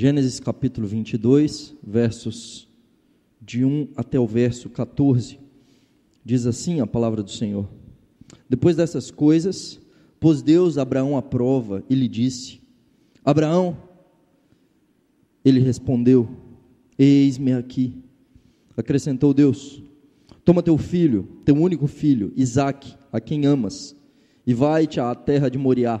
Gênesis capítulo 22, versos de 1 até o verso 14. Diz assim a palavra do Senhor: Depois dessas coisas, pôs Deus Abraão à prova e lhe disse: Abraão, ele respondeu: Eis-me aqui. Acrescentou Deus: Toma teu filho, teu único filho, Isaque, a quem amas, e vai-te à terra de Moriá.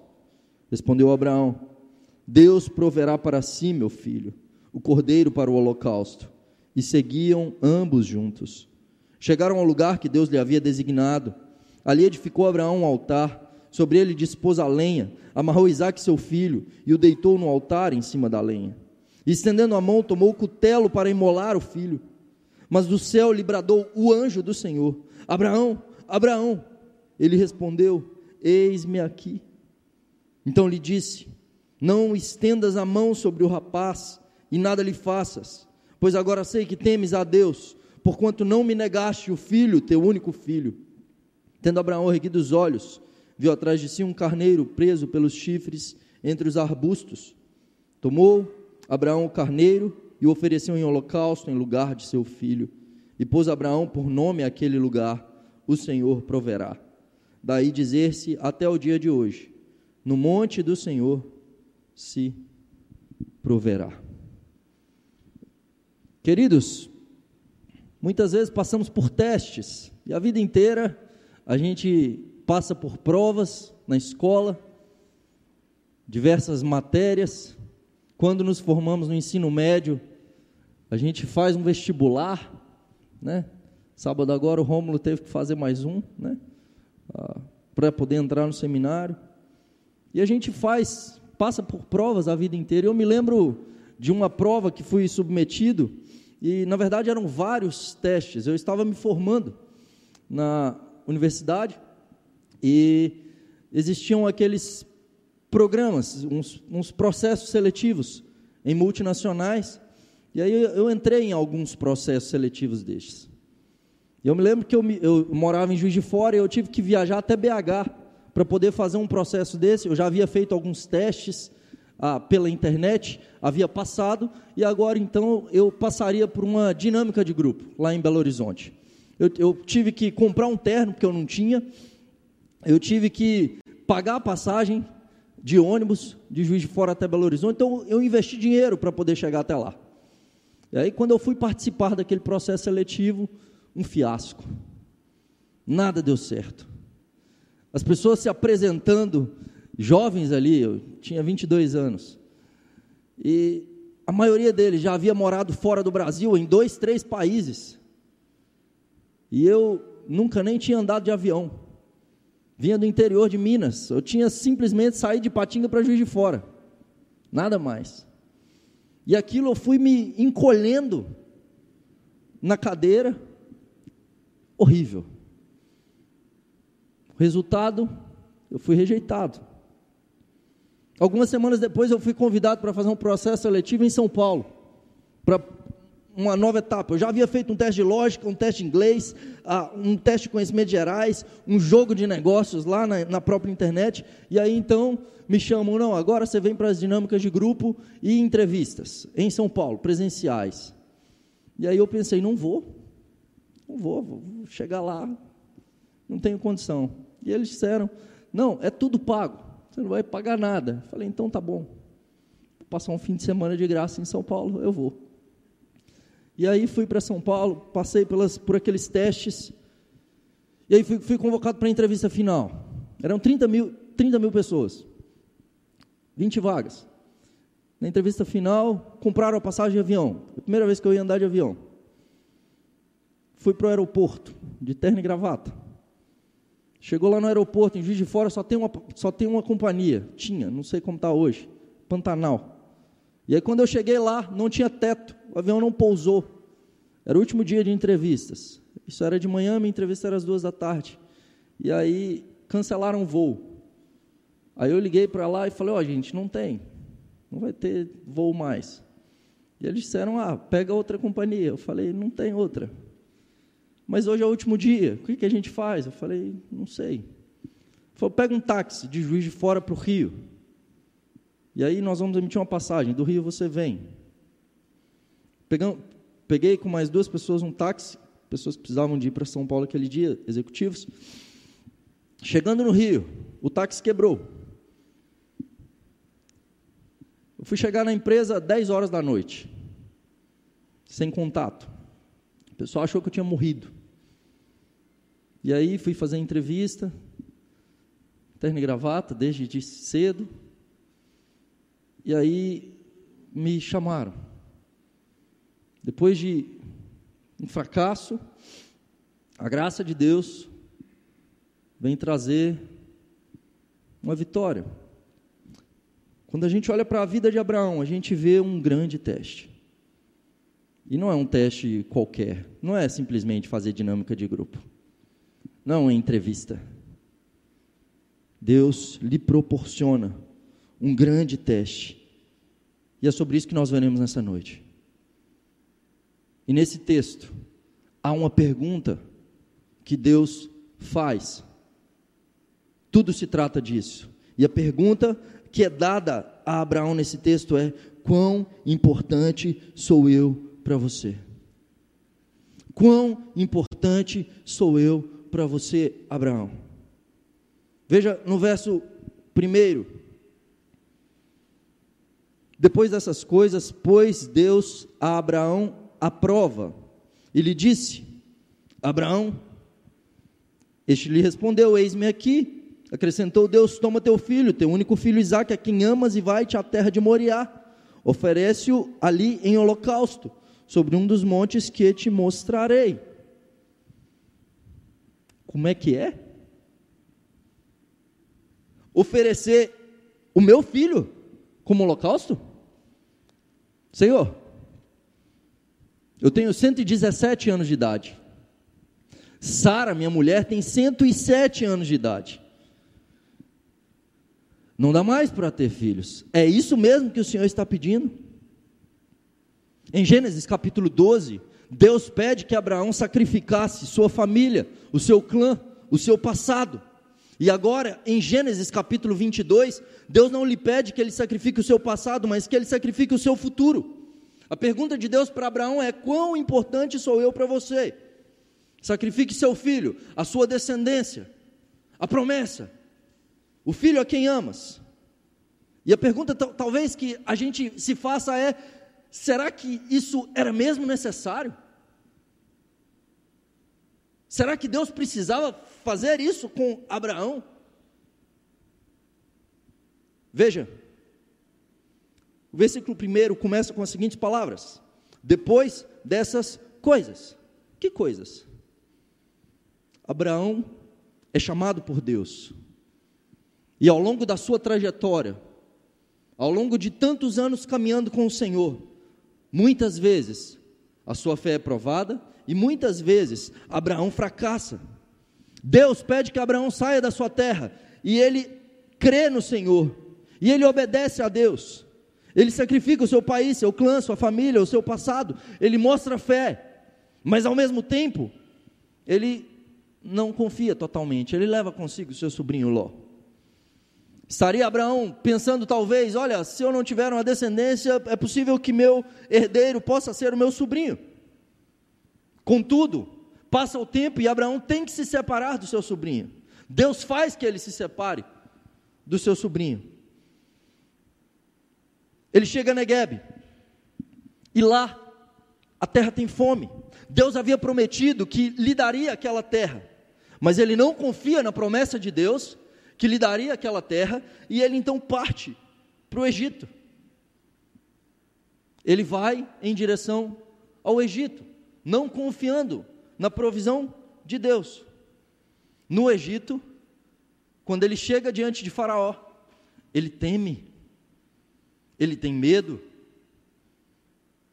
Respondeu Abraão: Deus proverá para si, meu filho, o cordeiro para o holocausto. E seguiam ambos juntos. Chegaram ao lugar que Deus lhe havia designado. Ali edificou Abraão um altar, sobre ele dispôs a lenha, amarrou Isaac seu filho e o deitou no altar em cima da lenha. E estendendo a mão, tomou o cutelo para imolar o filho. Mas do céu lhe bradou o anjo do Senhor: Abraão, Abraão. Ele respondeu: Eis-me aqui. Então lhe disse: Não estendas a mão sobre o rapaz e nada lhe faças, pois agora sei que temes a Deus, porquanto não me negaste o filho, teu único filho. Tendo Abraão erguido os olhos, viu atrás de si um carneiro preso pelos chifres entre os arbustos. Tomou Abraão o carneiro e o ofereceu em holocausto em lugar de seu filho. E pôs Abraão por nome aquele lugar: O Senhor proverá. Daí dizer-se até o dia de hoje: No monte do Senhor se proverá. Queridos, muitas vezes passamos por testes e a vida inteira a gente passa por provas na escola, diversas matérias. Quando nos formamos no ensino médio, a gente faz um vestibular, né? Sábado agora o Rômulo teve que fazer mais um, né? Ah, para poder entrar no seminário. E a gente faz, passa por provas a vida inteira. Eu me lembro de uma prova que fui submetido e na verdade eram vários testes. Eu estava me formando na universidade e existiam aqueles programas, uns, uns processos seletivos em multinacionais. E aí eu entrei em alguns processos seletivos destes. Eu me lembro que eu, eu morava em Juiz de Fora e eu tive que viajar até BH para poder fazer um processo desse. Eu já havia feito alguns testes ah, pela internet, havia passado, e agora então eu passaria por uma dinâmica de grupo lá em Belo Horizonte eu, eu tive que comprar um terno, porque eu não tinha, eu tive que pagar a passagem de ônibus de Juiz de Fora até Belo Horizonte, então eu investi dinheiro para poder chegar até lá. E aí, quando eu fui participar daquele processo seletivo, um fiasco. Nada deu certo. As pessoas se apresentando, jovens ali, eu tinha 22 anos, e a maioria deles já havia morado fora do Brasil, em dois, três países. E eu nunca nem tinha andado de avião. Vinha do interior de Minas. Eu tinha simplesmente saído de Patinga para Juiz de Fora. Nada mais. E aquilo eu fui me encolhendo na cadeira. Horrível. Resultado, eu fui rejeitado. Algumas semanas depois eu fui convidado para fazer um processo seletivo em São Paulo, para uma nova etapa. Eu já havia feito um teste de lógica, um teste de inglês, uh, um teste de conhecimentos gerais, um jogo de negócios lá na, na, própria internet. E aí então me chamam, não, agora você vem para as dinâmicas de grupo e entrevistas em São Paulo, presenciais. E aí eu pensei, não vou, não vou, vou chegar lá, não tenho condição. E eles disseram, não, é tudo pago, você não vai pagar nada. Eu falei, então tá bom, vou passar um fim de semana de graça em São Paulo, eu vou. E aí fui para São Paulo, passei pelas, por aqueles testes, e aí fui, fui convocado para a entrevista final. Eram 30 mil, 30 mil pessoas, 20 vagas. Na entrevista final, compraram a passagem de avião. A primeira vez que eu ia andar de avião. Fui para o aeroporto, de terno e gravata. Chegou lá no aeroporto, em Juiz de Fora, só tem uma, só tem uma companhia. Tinha, não sei como está hoje. Pantanal. E aí, quando eu cheguei lá, não tinha teto. O avião não pousou. Era o último dia de entrevistas. Isso era de manhã, minha entrevista era às duas da tarde. E aí, cancelaram o voo. Aí eu liguei para lá e falei: Ó, oh, gente, não tem. Não vai ter voo mais. E eles disseram: Ah, pega outra companhia. Eu falei: Não tem outra. Mas hoje é o último dia, o que, que a gente faz? Eu falei: Não sei. Falei: Pega um táxi de Juiz de Fora para o Rio. E aí nós vamos emitir uma passagem. Do Rio você vem. peguei com mais duas pessoas um táxi, pessoas que precisavam de ir para São Paulo aquele dia, executivos. Chegando no Rio, o táxi quebrou. Eu fui chegar na empresa 10 horas da noite, sem contato. O pessoal achou que eu tinha morrido. E aí fui fazer entrevista, terno e gravata, desde cedo. E aí me chamaram. Depois de um fracasso, a graça de Deus vem trazer uma vitória. Quando a gente olha para a vida de Abraão, a gente vê um grande teste. E não é um teste qualquer, não é simplesmente fazer dinâmica de grupo. Não é entrevista. Deus lhe proporciona um grande teste. E é sobre isso que nós veremos nessa noite. E nesse texto, há uma pergunta que Deus faz. Tudo se trata disso. E a pergunta que é dada a Abraão nesse texto é: quão importante sou eu para você? Quão importante sou eu para você, Abraão? Veja no verso primeiro. Depois dessas coisas, pôs Deus a Abraão à prova e lhe disse: Abraão, este lhe respondeu: Eis-me aqui. Acrescentou Deus: Toma teu filho, teu único filho Isaque, a quem amas, e vai-te à terra de Moriá. Oferece-o ali em holocausto, sobre um dos montes que te mostrarei. Como é que é? Oferecer o meu filho como holocausto? Senhor, eu tenho 117 anos de idade. Sara, minha mulher, tem 107 anos de idade. Não dá mais para ter filhos. É isso mesmo que o Senhor está pedindo? Em Gênesis capítulo 12, Deus pede que Abraão sacrificasse sua família, o seu clã, o seu passado. E agora, em Gênesis capítulo 22, Deus não lhe pede que ele sacrifique o seu passado, mas que ele sacrifique o seu futuro. A pergunta de Deus para Abraão é: quão importante sou eu para você? Sacrifique seu filho, a sua descendência, a promessa. O filho a quem amas. E a pergunta talvez que a gente se faça é: será que isso era mesmo necessário? Será que Deus precisava fazer isso com Abraão? Veja, o versículo 1 começa com as seguintes palavras: Depois dessas coisas. Que coisas? Abraão é chamado por Deus e ao longo da sua trajetória, ao longo de tantos anos caminhando com o Senhor, muitas vezes a sua fé é provada e muitas vezes Abraão fracassa. Deus pede que Abraão saia da sua terra e ele crê no Senhor e ele obedece a Deus. Ele sacrifica o seu país, seu clã, sua família, o seu passado. Ele mostra fé, mas ao mesmo tempo ele não confia totalmente. Ele leva consigo o seu sobrinho Ló. Estaria Abraão pensando, talvez, olha, se eu não tiver uma descendência, é possível que meu herdeiro possa ser o meu sobrinho. Contudo, passa o tempo e Abraão tem que se separar do seu sobrinho. Deus faz que ele se separe do seu sobrinho. Ele chega a Negueb, e lá a terra tem fome. Deus havia prometido que lhe daria aquela terra, mas ele não confia na promessa de Deus que lhe daria aquela terra, e ele então parte para o Egito. Ele vai em direção ao Egito, não confiando na provisão de Deus. No Egito, quando ele chega diante de Faraó, ele teme, ele tem medo,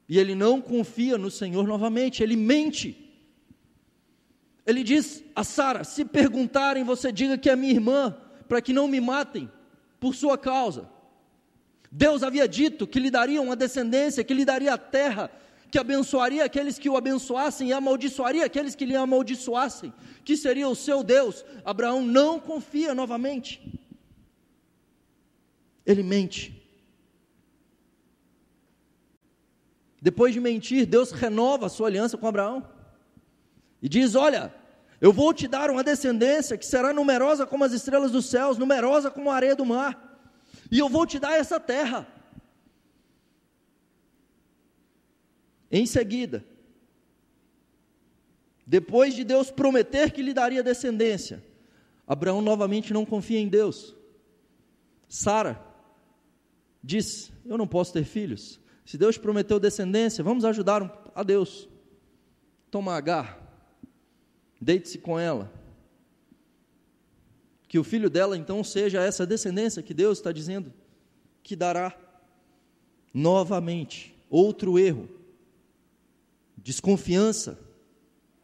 e ele não confia no Senhor novamente, ele mente. Ele diz a Sara: Se perguntarem, você diga que é minha irmã, para que não me matem por sua causa. Deus havia dito que lhe daria uma descendência, que lhe daria a terra, que abençoaria aqueles que o abençoassem e amaldiçoaria aqueles que lhe amaldiçoassem, que seria o seu Deus. Abraão não confia novamente. Ele mente. Depois de mentir, Deus renova a sua aliança com Abraão e diz: Olha, eu vou te dar uma descendência que será numerosa como as estrelas dos céus, numerosa como a areia do mar e eu vou te dar essa terra. Em seguida, depois de Deus prometer que lhe daria descendência, Abraão novamente não confia em Deus. Sara diz: Eu não posso ter filhos. Se Deus prometeu descendência, vamos ajudar a Deus. Toma Agar, deite-se com ela, que o filho dela então seja essa descendência que Deus está dizendo que dará. Novamente, outro erro, desconfiança,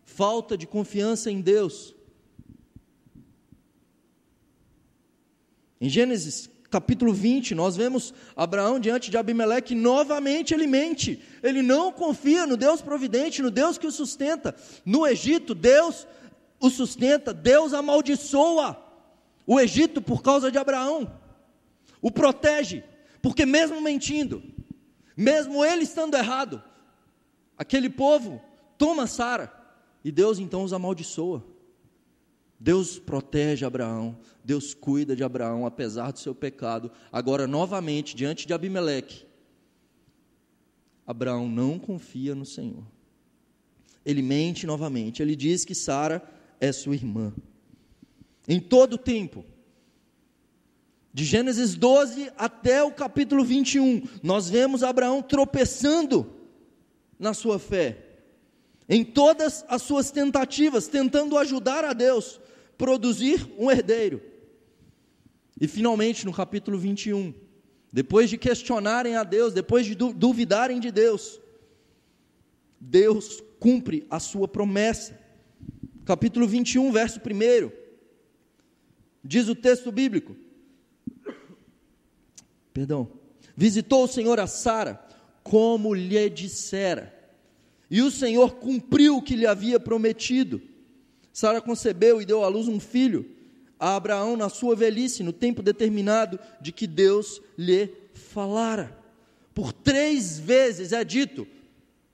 falta de confiança em Deus. Em Gênesis capítulo 20, nós vemos Abraão diante de Abimeleque, novamente ele mente, ele não confia no Deus providente, no Deus que o sustenta. No Egito, Deus o sustenta, Deus amaldiçoa o Egito por causa de Abraão, o protege, porque mesmo mentindo, mesmo ele estando errado, aquele povo toma Sara e Deus então os amaldiçoa. Deus protege Abraão, Deus cuida de Abraão apesar do seu pecado. Agora novamente diante de Abimeleque, Abraão não confia no Senhor. Ele mente novamente. Ele diz que Sara é sua irmã em todo o tempo. De Gênesis 12 até o capítulo 21, nós vemos Abraão tropeçando na sua fé, em todas as suas tentativas, tentando ajudar a Deus produzir um herdeiro. E finalmente, no capítulo 21, depois de questionarem a Deus, depois de duvidarem de Deus, Deus cumpre a sua promessa. Capítulo 21, verso 1. Diz o texto bíblico. Perdão. Visitou o Senhor a Sara, como lhe dissera. E o Senhor cumpriu o que lhe havia prometido. Sara concebeu e deu à luz um filho a Abraão na sua velhice, no tempo determinado de que Deus lhe falara. Por três vezes é dito,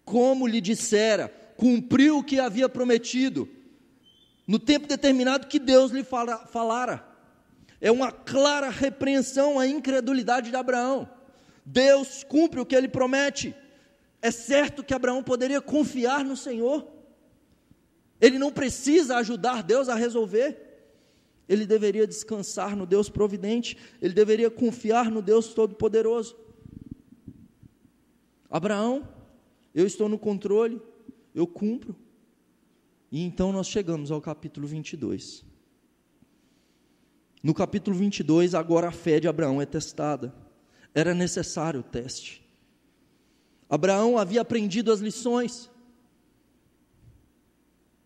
como lhe dissera, cumpriu o que havia prometido no tempo determinado que Deus lhe fala, falara. É uma clara repreensão à incredulidade de Abraão. Deus cumpre o que ele promete. É certo que Abraão poderia confiar no Senhor. Ele não precisa ajudar Deus a resolver. Ele deveria descansar no Deus providente. Ele deveria confiar no Deus Todo-Poderoso. Abraão, eu estou no controle, eu cumpro. E então nós chegamos ao capítulo 22. No capítulo 22, agora a fé de Abraão é testada. Era necessário o teste. Abraão havia aprendido as lições.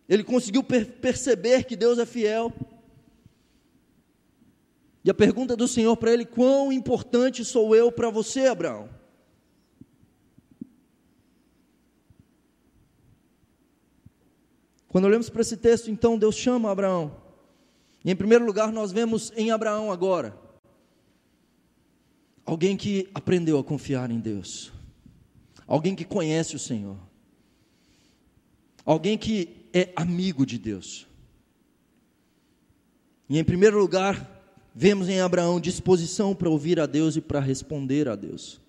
Ele conseguiu per perceber que Deus é fiel. E a pergunta do Senhor para ele: quão importante sou eu para você, Abraão? Quando olhamos para esse texto, então, Deus chama Abraão. E em primeiro lugar, nós vemos em Abraão agora alguém que aprendeu a confiar em Deus, alguém que conhece o Senhor, alguém que é amigo de Deus. E em primeiro lugar, vemos em Abraão disposição para ouvir a Deus e para responder a Deus.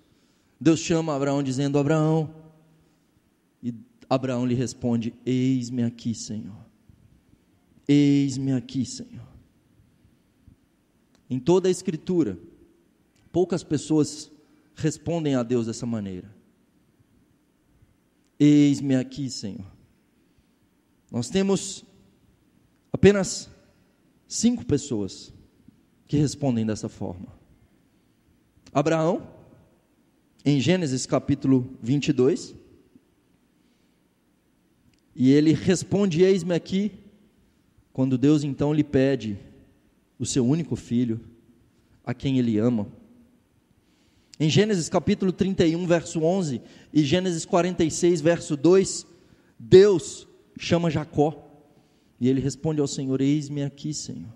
Deus chama Abraão dizendo: Abraão, e Abraão lhe responde: Eis-me aqui, Senhor. Eis-me aqui, Senhor. Em toda a Escritura, poucas pessoas respondem a Deus dessa maneira. Eis-me aqui, Senhor. Nós temos apenas cinco pessoas que respondem dessa forma. Abraão, em Gênesis capítulo 22, e ele responde: Eis-me aqui, quando Deus então lhe pede o seu único filho, a quem ele ama. Em Gênesis capítulo 31, verso 11, e Gênesis 46, verso 2, Deus chama Jacó, e ele responde ao Senhor: Eis-me aqui, Senhor.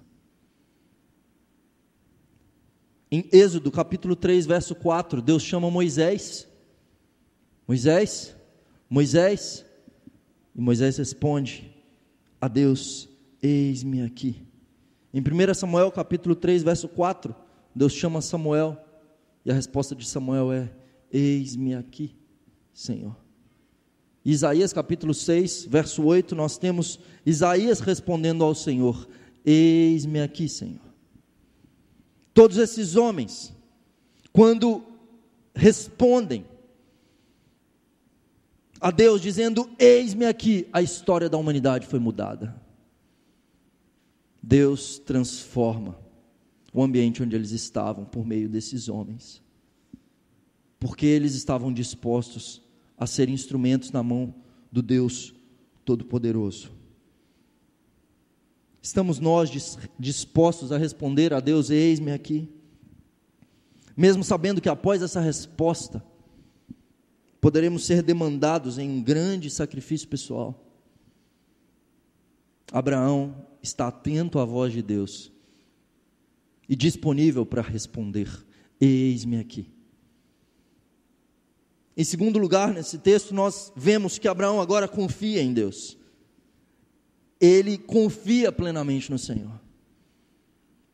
Em Êxodo capítulo 3, verso 4, Deus chama Moisés. Moisés, Moisés, e Moisés responde a Deus: Eis-me aqui. Em 1 Samuel capítulo 3, verso 4, Deus chama Samuel e a resposta de Samuel é: Eis-me aqui, Senhor. Isaías capítulo 6, verso 8, nós temos Isaías respondendo ao Senhor: Eis-me aqui, Senhor. Todos esses homens, quando respondem a Deus dizendo: Eis-me aqui, a história da humanidade foi mudada. Deus transforma o ambiente onde eles estavam por meio desses homens, porque eles estavam dispostos a ser instrumentos na mão do Deus Todo-Poderoso. Estamos nós dispostos a responder a Deus: Eis-me aqui, mesmo sabendo que após essa resposta, poderemos ser demandados em um grande sacrifício pessoal. Abraão está atento à voz de Deus e disponível para responder: Eis-me aqui. Em segundo lugar, nesse texto, nós vemos que Abraão agora confia em Deus. Ele confia plenamente no Senhor.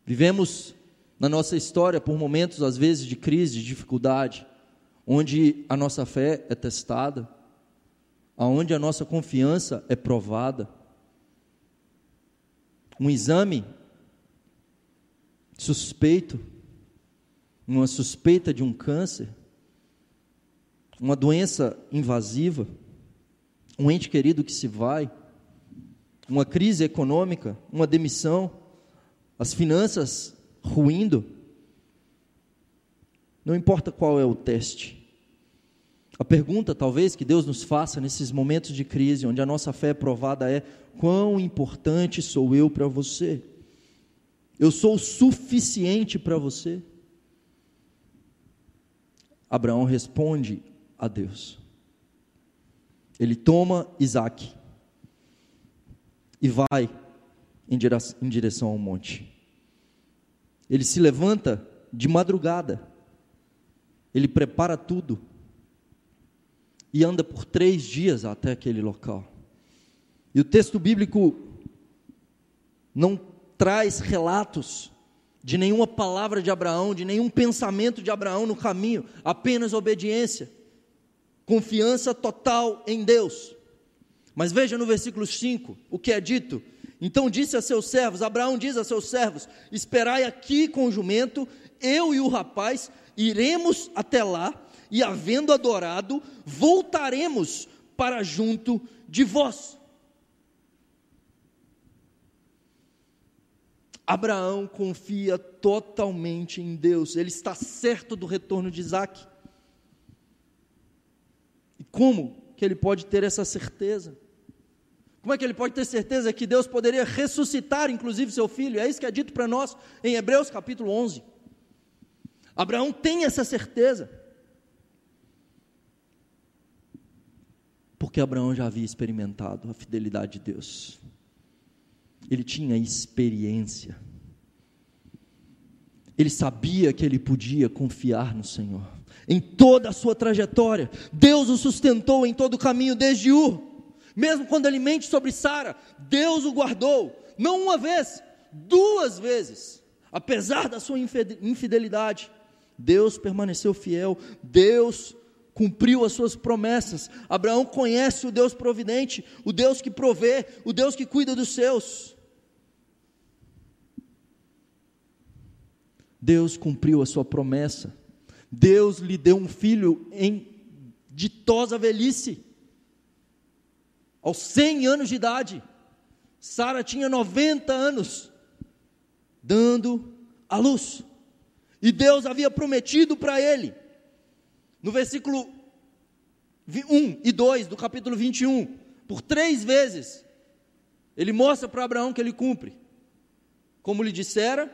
Vivemos na nossa história por momentos, às vezes, de crise, de dificuldade onde a nossa fé é testada, aonde a nossa confiança é provada. Um exame suspeito, uma suspeita de um câncer, uma doença invasiva, um ente querido que se vai, uma crise econômica, uma demissão, as finanças ruindo. Não importa qual é o teste, a pergunta, talvez, que Deus nos faça nesses momentos de crise, onde a nossa fé é provada, é: quão importante sou eu para você? Eu sou o suficiente para você? Abraão responde a Deus. Ele toma Isaac e vai em direção, ao monte. Ele se levanta de madrugada, ele prepara tudo e anda por três dias até aquele local. E o texto bíblico não traz relatos de nenhuma palavra de Abraão, de nenhum pensamento de Abraão no caminho, apenas obediência, confiança total em Deus. Mas veja no versículo 5 o que é dito. Então disse a seus servos: Abraão diz a seus servos: Esperai aqui com o jumento, eu e o rapaz iremos até lá e, havendo adorado, voltaremos para junto de vós. Abraão confia totalmente em Deus, ele está certo do retorno de Isaac. Como que ele pode ter essa certeza? Como é que ele pode ter certeza que Deus poderia ressuscitar, inclusive, seu filho? É isso que é dito para nós em Hebreus capítulo 11. Abraão tem essa certeza. Porque Abraão já havia experimentado a fidelidade de Deus. Ele tinha experiência. Ele sabia que ele podia confiar no Senhor. Em toda a sua trajetória, Deus o sustentou em todo o caminho desde Ur. Mesmo quando ele mente sobre Sara, Deus o guardou, não uma vez, duas vezes. Apesar da sua infidelidade, Deus permaneceu fiel, Deus cumpriu as suas promessas. Abraão conhece o Deus providente, o Deus que provê, o Deus que cuida dos seus. Deus cumpriu a sua promessa. Deus lhe deu um filho em ditosa velhice, aos 100 anos de idade. Sara tinha 90 anos, dando a luz. E Deus havia prometido para ele, no versículo 1 e 2 do capítulo 21, por três vezes, ele mostra para Abraão que ele cumpre, como lhe dissera,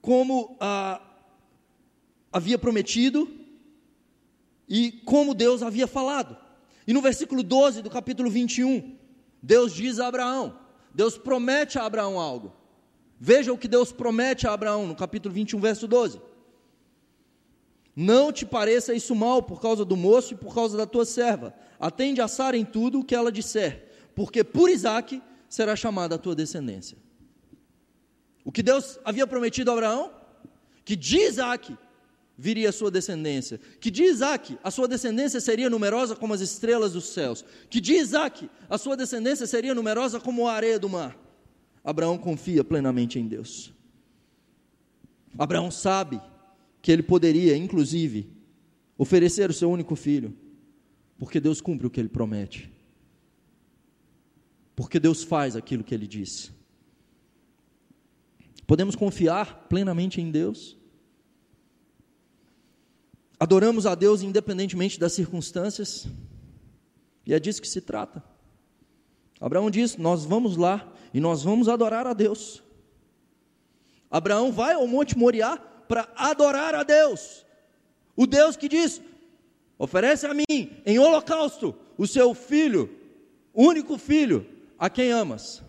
como ah, havia prometido e como Deus havia falado. E no versículo 12 do capítulo 21, Deus diz a Abraão, Deus promete a Abraão algo. Veja o que Deus promete a Abraão no capítulo 21, verso 12. Não te pareça isso mal por causa do moço e por causa da tua serva. Atende a Sara em tudo o que ela disser, porque por Isaque será chamada a tua descendência. O que Deus havia prometido a Abraão? Que de Isaac viria a sua descendência. Que de Isaac a sua descendência seria numerosa como as estrelas dos céus. Que de Isaac a sua descendência seria numerosa como a areia do mar. Abraão confia plenamente em Deus. Abraão sabe que ele poderia, inclusive, oferecer o seu único filho, porque Deus cumpre o que ele promete. Porque Deus faz aquilo que ele disse. Podemos confiar plenamente em Deus. Adoramos a Deus independentemente das circunstâncias, e é disso que se trata. Abraão diz: Nós vamos lá e nós vamos adorar a Deus. Abraão vai ao Monte Moriá para adorar a Deus, o Deus que diz: Oferece a mim em holocausto o seu filho, único filho, a quem amas.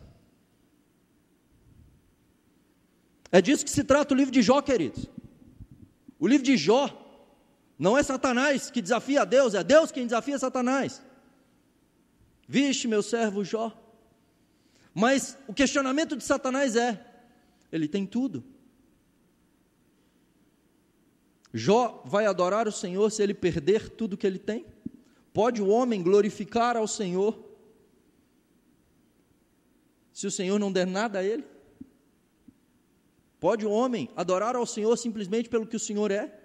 É disso que se trata o livro de Jó, queridos. O livro de Jó não é Satanás que desafia a Deus, é Deus quem desafia Satanás. Vixe, meu servo Jó. Mas o questionamento de Satanás é: ele tem tudo. Jó vai adorar o Senhor se ele perder tudo que ele tem? Pode o homem glorificar ao Senhor se o Senhor não der nada a ele? Pode o homem adorar ao Senhor simplesmente pelo que o Senhor é?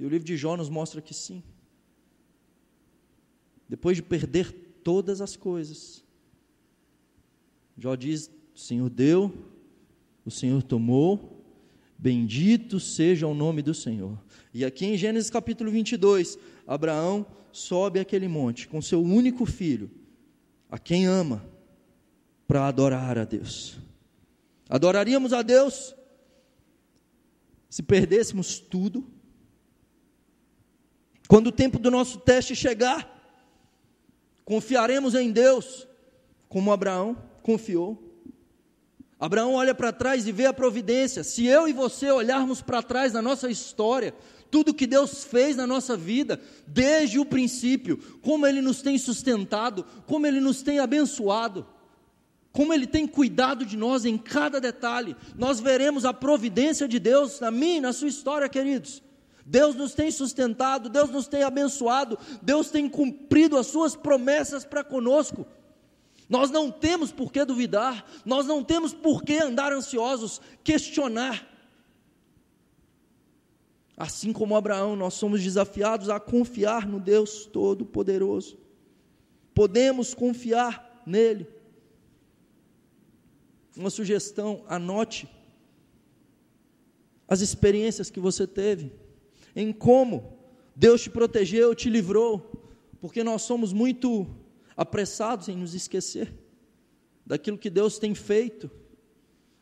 E o livro de Jó nos mostra que sim. Depois de perder todas as coisas, Jó diz: O Senhor deu, o Senhor tomou, bendito seja o nome do Senhor. E aqui em Gênesis capítulo 22, Abraão sobe aquele monte com seu único filho, a quem ama, para adorar a Deus. Adoraríamos a Deus se perdêssemos tudo? Quando o tempo do nosso teste chegar, confiaremos em Deus, como Abraão confiou. Abraão olha para trás e vê a providência. Se eu e você olharmos para trás na nossa história, tudo que Deus fez na nossa vida, desde o princípio, como Ele nos tem sustentado, como Ele nos tem abençoado como Ele tem cuidado de nós em cada detalhe. Nós veremos a providência de Deus na minha e na sua história, queridos. Deus nos tem sustentado, Deus nos tem abençoado, Deus tem cumprido as suas promessas para conosco. Nós não temos por que duvidar, nós não temos por que andar ansiosos, questionar. Assim como Abraão, nós somos desafiados a confiar no Deus Todo-Poderoso. Podemos confiar nele uma sugestão, anote as experiências que você teve, em como Deus te protegeu, te livrou, porque nós somos muito apressados em nos esquecer daquilo que Deus tem feito,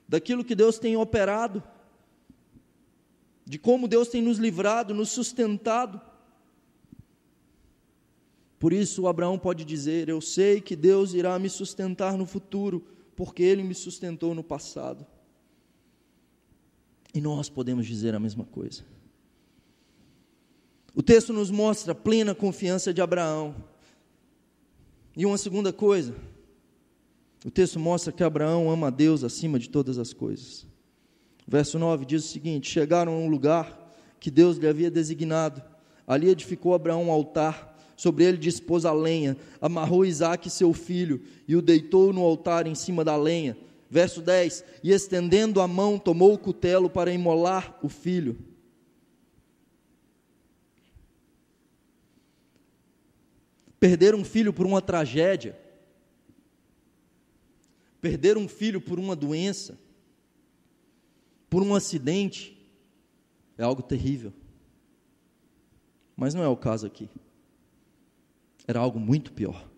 daquilo que Deus tem operado, de como Deus tem nos livrado, nos sustentado. Por isso, Abraão pode dizer: Eu sei que Deus irá me sustentar no futuro porque Ele me sustentou no passado. E nós podemos dizer a mesma coisa. O texto nos mostra a plena confiança de Abraão. E uma segunda coisa, o texto mostra que Abraão ama a Deus acima de todas as coisas. verso 9 diz o seguinte: Chegaram a um lugar que Deus lhe havia designado. Ali edificou Abraão um altar, sobre ele dispôs a lenha, amarrou Isaque, seu filho, e o deitou no altar em cima da lenha. Verso 10: E estendendo a mão, tomou o cutelo para imolar o filho. Perder um filho por uma tragédia, perder um filho por uma doença, por um acidente, é algo terrível. Mas não é o caso aqui. Era algo muito pior.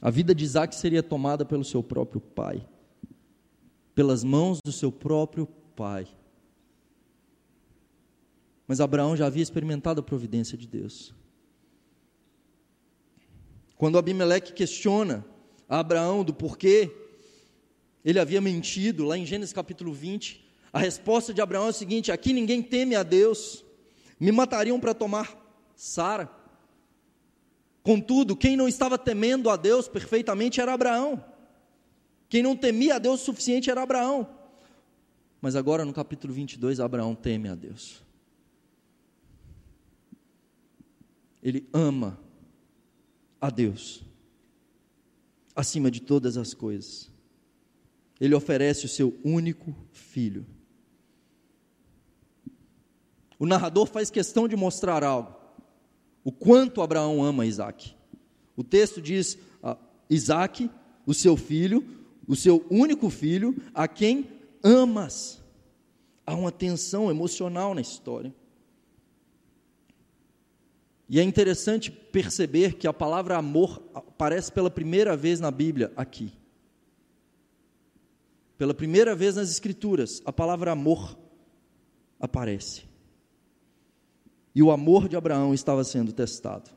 A vida de Isaac seria tomada pelo seu próprio pai, pelas mãos do seu próprio pai. Mas Abraão já havia experimentado a providência de Deus. Quando Abimeleque questiona a Abraão do porquê ele havia mentido, lá em Gênesis capítulo 20, a resposta de Abraão é a seguinte: aqui ninguém teme a Deus, me matariam para tomar Sara. Contudo, quem não estava temendo a Deus perfeitamente era Abraão. Quem não temia a Deus o suficiente era Abraão. Mas agora no capítulo 22, Abraão teme a Deus. Ele ama a Deus acima de todas as coisas. Ele oferece o seu único filho. O narrador faz questão de mostrar algo. O quanto Abraão ama Isaac. O texto diz: uh, Isaac, o seu filho, o seu único filho, a quem amas. Há uma tensão emocional na história. E é interessante perceber que a palavra amor aparece pela primeira vez na Bíblia aqui. Pela primeira vez nas Escrituras, a palavra amor aparece. E o amor de Abraão estava sendo testado.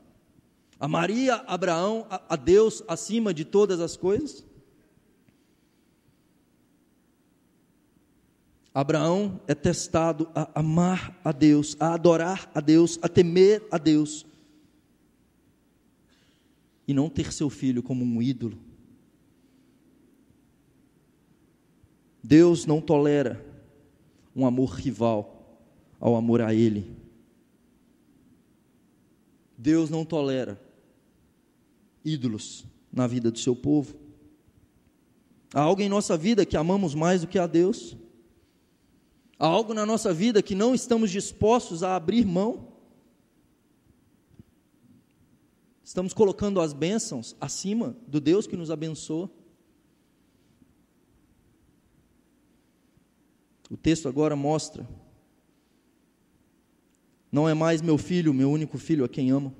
Amaria Abraão a Deus acima de todas as coisas? Abraão é testado a amar a Deus, a adorar a Deus, a temer a Deus, e não ter seu filho como um ídolo, Deus não tolera um amor rival ao amor a Ele. Deus não tolera ídolos na vida do seu povo. Há algo em nossa vida que amamos mais do que a Deus. Há algo na nossa vida que não estamos dispostos a abrir mão. Estamos colocando as bênçãos acima do Deus que nos abençoa. O texto agora mostra: não é mais meu filho, meu único filho, a quem amo.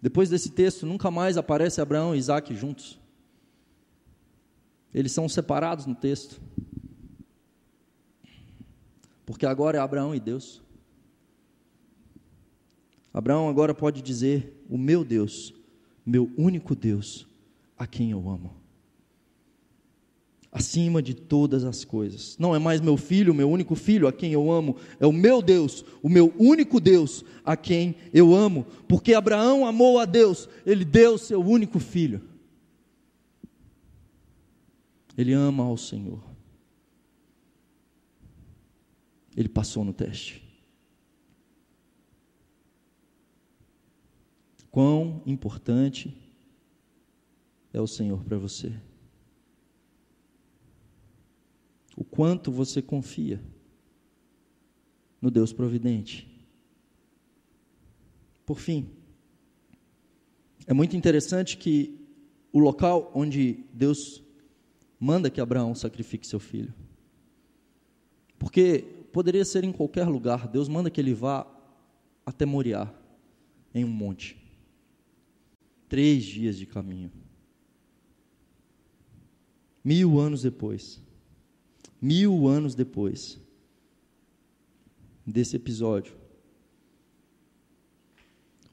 Depois desse texto, nunca mais aparece Abraão e Isaac juntos. Eles são separados no texto. Porque agora é Abraão e Deus. Abraão agora pode dizer: O meu Deus, meu único Deus, a quem eu amo acima de todas as coisas. Não é mais meu filho, meu único filho, a quem eu amo, é o meu Deus, o meu único Deus, a quem eu amo, porque Abraão amou a Deus, ele deu seu único filho. Ele ama ao Senhor. Ele passou no teste. Quão importante é o Senhor para você? o quanto você confia no Deus providente. Por fim, é muito interessante que o local onde Deus manda que Abraão sacrifique seu filho, porque poderia ser em qualquer lugar, Deus manda que ele vá até Moriá, em um monte, três dias de caminho, mil anos depois, mil anos depois desse episódio,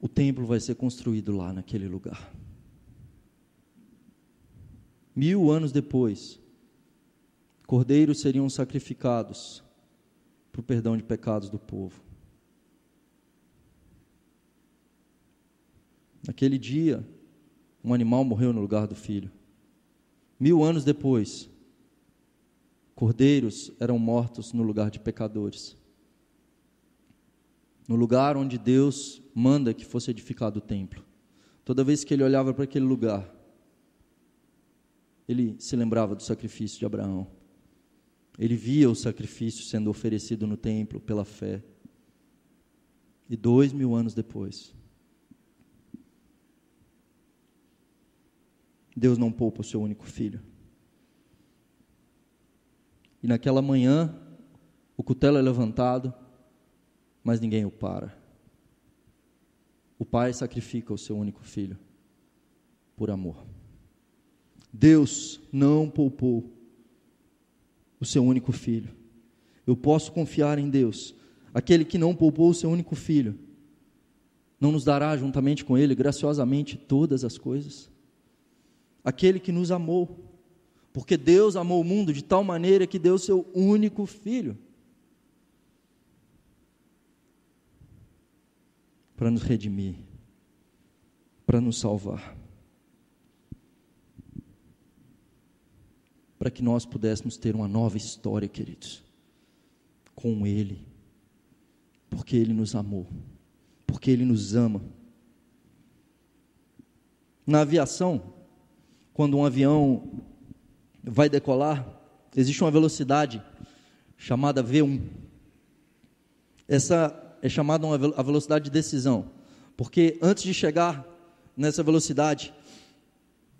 o templo vai ser construído lá naquele lugar. Mil anos depois, cordeiros seriam sacrificados para o perdão de pecados do povo. Naquele dia, um animal morreu no lugar do filho. Mil anos depois, cordeiros eram mortos no lugar de pecadores. No lugar onde Deus manda que fosse edificado o templo. Toda vez que ele olhava para aquele lugar, ele se lembrava do sacrifício de Abraão. Ele via o sacrifício sendo oferecido no templo pela fé. E dois mil anos depois, Deus não poupa o seu único filho. E naquela manhã, o cutelo é levantado, mas ninguém o para. O pai sacrifica o seu único filho por amor. Deus não poupou o seu único filho. Eu posso confiar em Deus. Aquele que não poupou o seu único filho, não nos dará juntamente com ele graciosamente todas as coisas? Aquele que nos amou, porque Deus amou o mundo de tal maneira que deu o seu único filho para nos redimir, para nos salvar. Para que nós pudéssemos ter uma nova história, queridos, com Ele, porque Ele nos amou, porque Ele nos ama. Na aviação, quando um avião vai decolar, existe uma velocidade chamada V1. Essa é chamada a velocidade de decisão, porque antes de chegar nessa velocidade,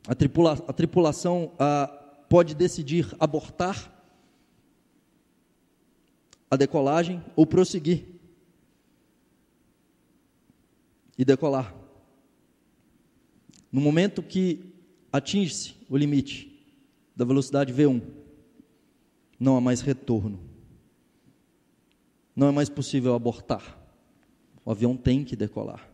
a, tripula, a tripulação a, pode decidir abortar a decolagem ou prosseguir e decolar. No momento que atinge-se o limite da velocidade V1, não há mais retorno. Não é mais possível abortar. O avião tem que decolar.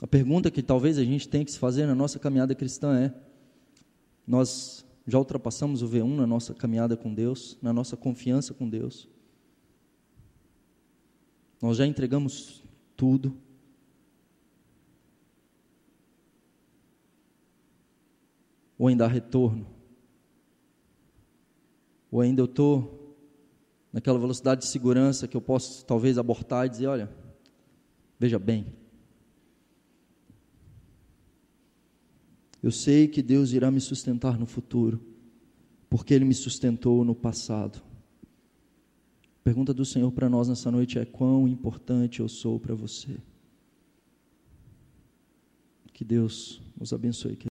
A pergunta que talvez a gente tenha que se fazer na nossa caminhada cristã é: nós já ultrapassamos o V1 na nossa caminhada com Deus, na nossa confiança com Deus. Nós já entregamos tudo. Ou ainda há retorno? Ou ainda eu estou naquela velocidade de segurança que eu posso talvez abortar e dizer: olha, veja bem, Eu sei que Deus irá me sustentar no futuro, porque Ele me sustentou no passado. A pergunta do Senhor para nós nessa noite é: quão importante eu sou para você? Que Deus nos abençoe.